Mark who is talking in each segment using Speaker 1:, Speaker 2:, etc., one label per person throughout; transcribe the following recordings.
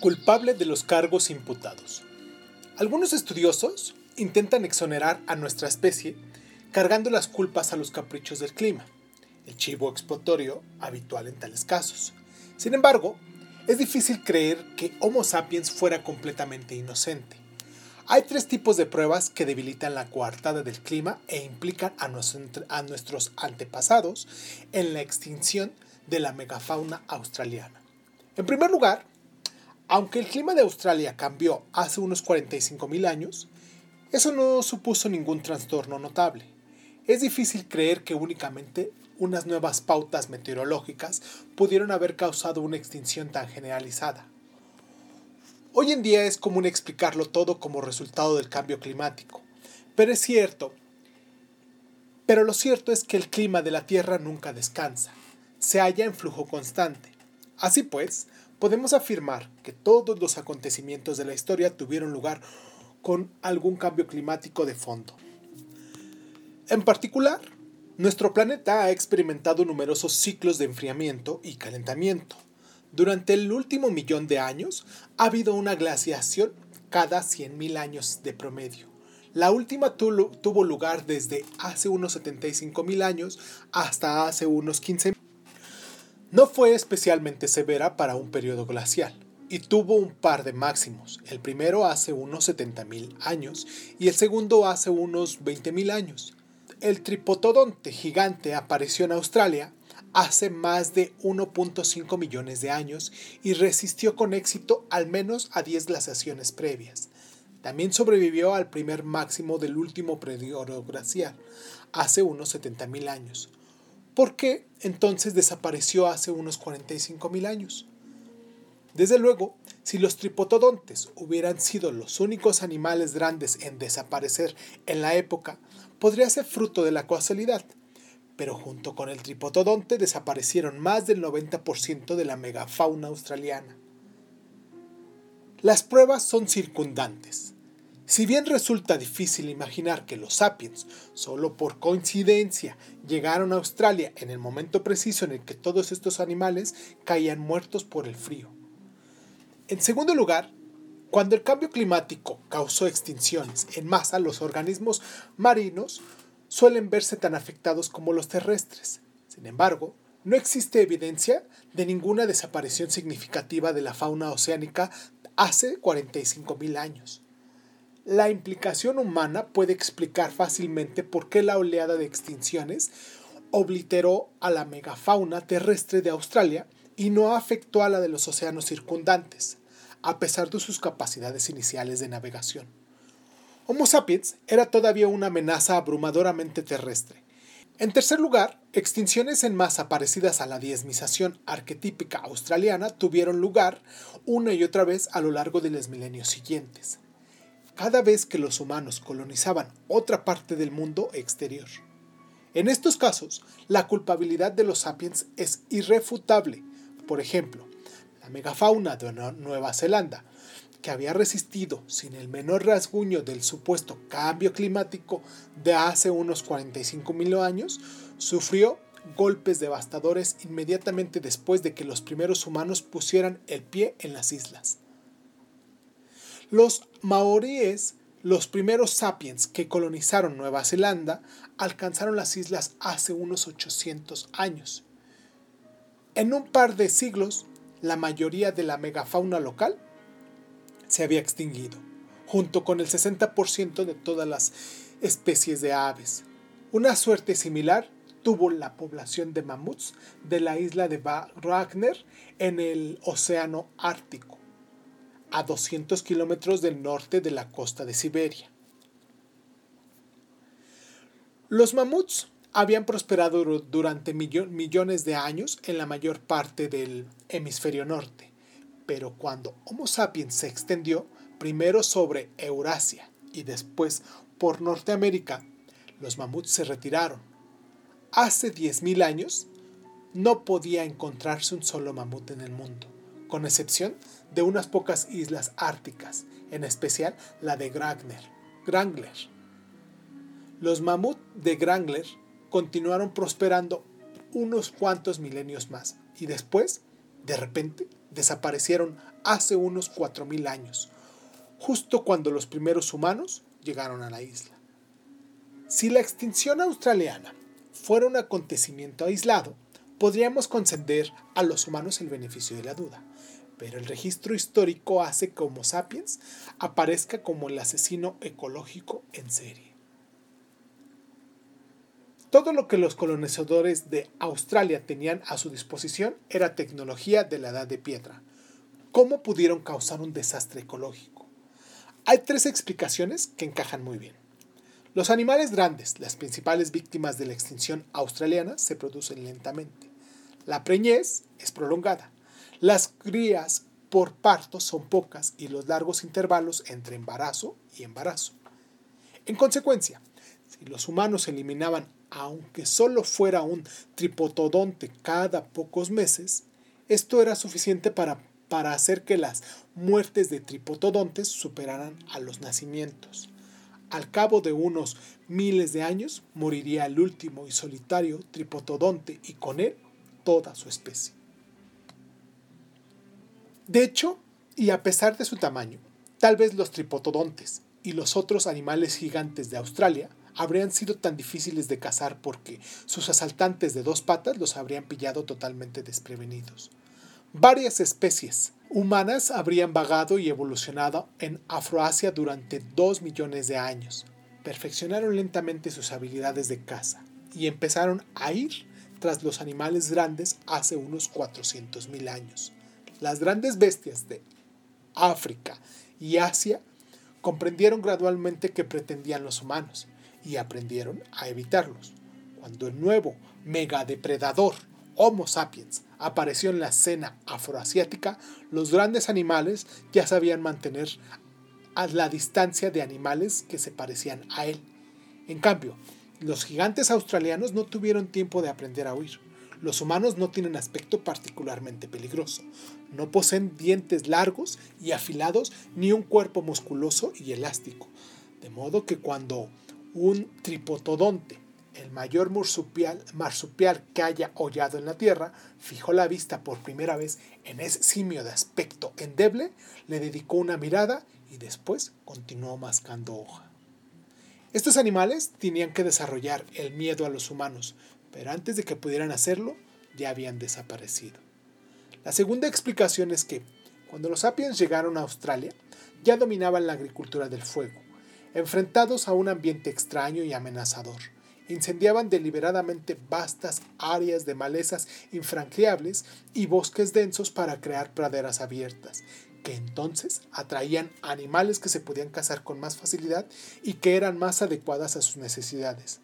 Speaker 1: Culpable de los cargos imputados. Algunos estudiosos intentan exonerar a nuestra especie cargando las culpas a los caprichos del clima, el chivo expiatorio habitual en tales casos. Sin embargo, es difícil creer que Homo sapiens fuera completamente inocente. Hay tres tipos de pruebas que debilitan la coartada del clima e implican a, a nuestros antepasados en la extinción de la megafauna australiana. En primer lugar, aunque el clima de Australia cambió hace unos 45.000 años, eso no supuso ningún trastorno notable. Es difícil creer que únicamente unas nuevas pautas meteorológicas pudieron haber causado una extinción tan generalizada. Hoy en día es común explicarlo todo como resultado del cambio climático, pero es cierto, pero lo cierto es que el clima de la Tierra nunca descansa, se halla en flujo constante. Así pues, podemos afirmar que todos los acontecimientos de la historia tuvieron lugar con algún cambio climático de fondo. En particular, nuestro planeta ha experimentado numerosos ciclos de enfriamiento y calentamiento. Durante el último millón de años ha habido una glaciación cada 100.000 años de promedio. La última tuvo lugar desde hace unos 75.000 años hasta hace unos 15.000 no fue especialmente severa para un periodo glacial y tuvo un par de máximos, el primero hace unos 70.000 años y el segundo hace unos 20.000 años. El tripotodonte gigante apareció en Australia hace más de 1.5 millones de años y resistió con éxito al menos a 10 glaciaciones previas. También sobrevivió al primer máximo del último periodo glacial, hace unos 70.000 años. ¿Por qué entonces desapareció hace unos 45.000 años? Desde luego, si los tripotodontes hubieran sido los únicos animales grandes en desaparecer en la época, podría ser fruto de la casualidad. Pero junto con el tripotodonte desaparecieron más del 90% de la megafauna australiana. Las pruebas son circundantes. Si bien resulta difícil imaginar que los sapiens, solo por coincidencia, llegaron a Australia en el momento preciso en el que todos estos animales caían muertos por el frío. En segundo lugar, cuando el cambio climático causó extinciones en masa, los organismos marinos suelen verse tan afectados como los terrestres. Sin embargo, no existe evidencia de ninguna desaparición significativa de la fauna oceánica hace 45.000 años. La implicación humana puede explicar fácilmente por qué la oleada de extinciones obliteró a la megafauna terrestre de Australia y no afectó a la de los océanos circundantes, a pesar de sus capacidades iniciales de navegación. Homo sapiens era todavía una amenaza abrumadoramente terrestre. En tercer lugar, extinciones en masa parecidas a la diezmización arquetípica australiana tuvieron lugar una y otra vez a lo largo de los milenios siguientes cada vez que los humanos colonizaban otra parte del mundo exterior. En estos casos, la culpabilidad de los sapiens es irrefutable. Por ejemplo, la megafauna de Nueva Zelanda, que había resistido sin el menor rasguño del supuesto cambio climático de hace unos 45 mil años, sufrió golpes devastadores inmediatamente después de que los primeros humanos pusieran el pie en las islas. Los maoríes, los primeros sapiens que colonizaron Nueva Zelanda, alcanzaron las islas hace unos 800 años. En un par de siglos, la mayoría de la megafauna local se había extinguido, junto con el 60% de todas las especies de aves. Una suerte similar tuvo la población de mamuts de la isla de Wagner en el Océano Ártico a 200 kilómetros del norte de la costa de Siberia. Los mamuts habían prosperado durante millones de años en la mayor parte del hemisferio norte, pero cuando Homo sapiens se extendió primero sobre Eurasia y después por Norteamérica, los mamuts se retiraron. Hace 10.000 años no podía encontrarse un solo mamut en el mundo con excepción de unas pocas islas árticas, en especial la de. Grangler. Los mamut de Grangler continuaron prosperando unos cuantos milenios más y después, de repente, desaparecieron hace unos 4.000 años, justo cuando los primeros humanos llegaron a la isla. Si la extinción australiana fuera un acontecimiento aislado, podríamos conceder a los humanos el beneficio de la duda, pero el registro histórico hace que Homo sapiens aparezca como el asesino ecológico en serie. Todo lo que los colonizadores de Australia tenían a su disposición era tecnología de la edad de piedra. ¿Cómo pudieron causar un desastre ecológico? Hay tres explicaciones que encajan muy bien. Los animales grandes, las principales víctimas de la extinción australiana, se producen lentamente. La preñez es prolongada. Las crías por parto son pocas y los largos intervalos entre embarazo y embarazo. En consecuencia, si los humanos eliminaban aunque solo fuera un tripotodonte cada pocos meses, esto era suficiente para, para hacer que las muertes de tripotodontes superaran a los nacimientos. Al cabo de unos miles de años moriría el último y solitario tripotodonte y con él toda su especie. De hecho, y a pesar de su tamaño, tal vez los tripotodontes y los otros animales gigantes de Australia habrían sido tan difíciles de cazar porque sus asaltantes de dos patas los habrían pillado totalmente desprevenidos. Varias especies humanas habrían vagado y evolucionado en Afroasia durante dos millones de años. Perfeccionaron lentamente sus habilidades de caza y empezaron a ir tras los animales grandes hace unos 400.000 años. Las grandes bestias de África y Asia comprendieron gradualmente que pretendían los humanos y aprendieron a evitarlos. Cuando el nuevo megadepredador Homo sapiens apareció en la escena afroasiática, los grandes animales ya sabían mantener a la distancia de animales que se parecían a él. En cambio, los gigantes australianos no tuvieron tiempo de aprender a huir. Los humanos no tienen aspecto particularmente peligroso. No poseen dientes largos y afilados ni un cuerpo musculoso y elástico. De modo que cuando un tripotodonte, el mayor marsupial, marsupial que haya hollado en la tierra, fijó la vista por primera vez en ese simio de aspecto endeble, le dedicó una mirada y después continuó mascando hoja. Estos animales tenían que desarrollar el miedo a los humanos, pero antes de que pudieran hacerlo, ya habían desaparecido. La segunda explicación es que, cuando los sapiens llegaron a Australia, ya dominaban la agricultura del fuego. Enfrentados a un ambiente extraño y amenazador, incendiaban deliberadamente vastas áreas de malezas infranqueables y bosques densos para crear praderas abiertas, que entonces atraían animales que se podían cazar con más facilidad y que eran más adecuadas a sus necesidades.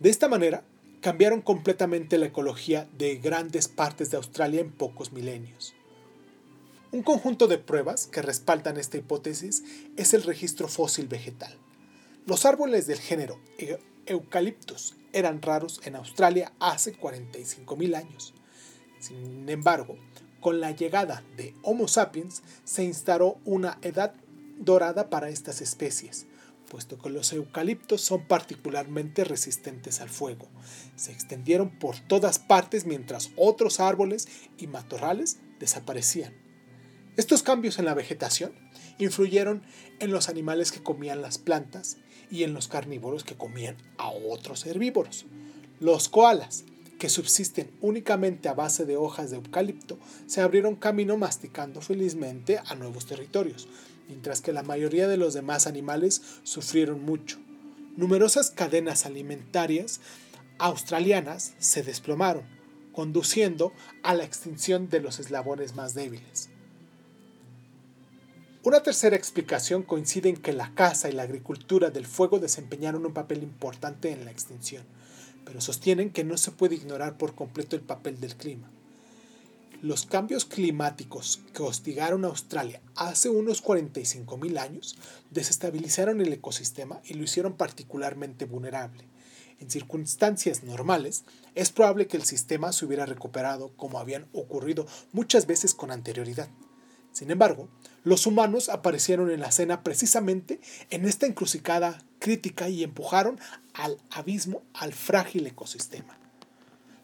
Speaker 1: De esta manera, cambiaron completamente la ecología de grandes partes de Australia en pocos milenios. Un conjunto de pruebas que respaldan esta hipótesis es el registro fósil vegetal. Los árboles del género Eucaliptus eran raros en Australia hace 45.000 años. Sin embargo, con la llegada de Homo sapiens se instauró una edad dorada para estas especies, puesto que los eucaliptos son particularmente resistentes al fuego. Se extendieron por todas partes mientras otros árboles y matorrales desaparecían. Estos cambios en la vegetación influyeron en los animales que comían las plantas y en los carnívoros que comían a otros herbívoros. Los koalas, que subsisten únicamente a base de hojas de eucalipto, se abrieron camino masticando felizmente a nuevos territorios, mientras que la mayoría de los demás animales sufrieron mucho. Numerosas cadenas alimentarias australianas se desplomaron, conduciendo a la extinción de los eslabones más débiles. Una tercera explicación coincide en que la caza y la agricultura del fuego desempeñaron un papel importante en la extinción pero sostienen que no se puede ignorar por completo el papel del clima. Los cambios climáticos que hostigaron a Australia hace unos 45.000 años desestabilizaron el ecosistema y lo hicieron particularmente vulnerable. En circunstancias normales, es probable que el sistema se hubiera recuperado como habían ocurrido muchas veces con anterioridad. Sin embargo, los humanos aparecieron en la escena precisamente en esta encrucijada crítica y empujaron al abismo al frágil ecosistema.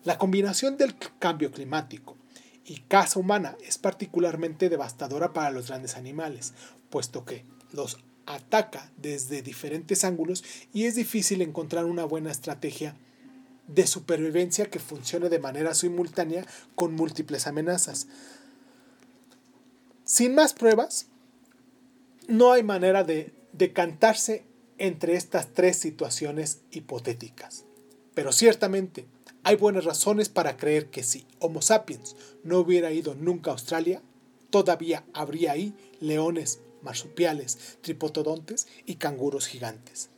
Speaker 1: La combinación del cambio climático y caza humana es particularmente devastadora para los grandes animales, puesto que los ataca desde diferentes ángulos y es difícil encontrar una buena estrategia de supervivencia que funcione de manera simultánea con múltiples amenazas. Sin más pruebas, no hay manera de decantarse entre estas tres situaciones hipotéticas. Pero ciertamente hay buenas razones para creer que si Homo sapiens no hubiera ido nunca a Australia, todavía habría ahí leones, marsupiales, tripotodontes y canguros gigantes.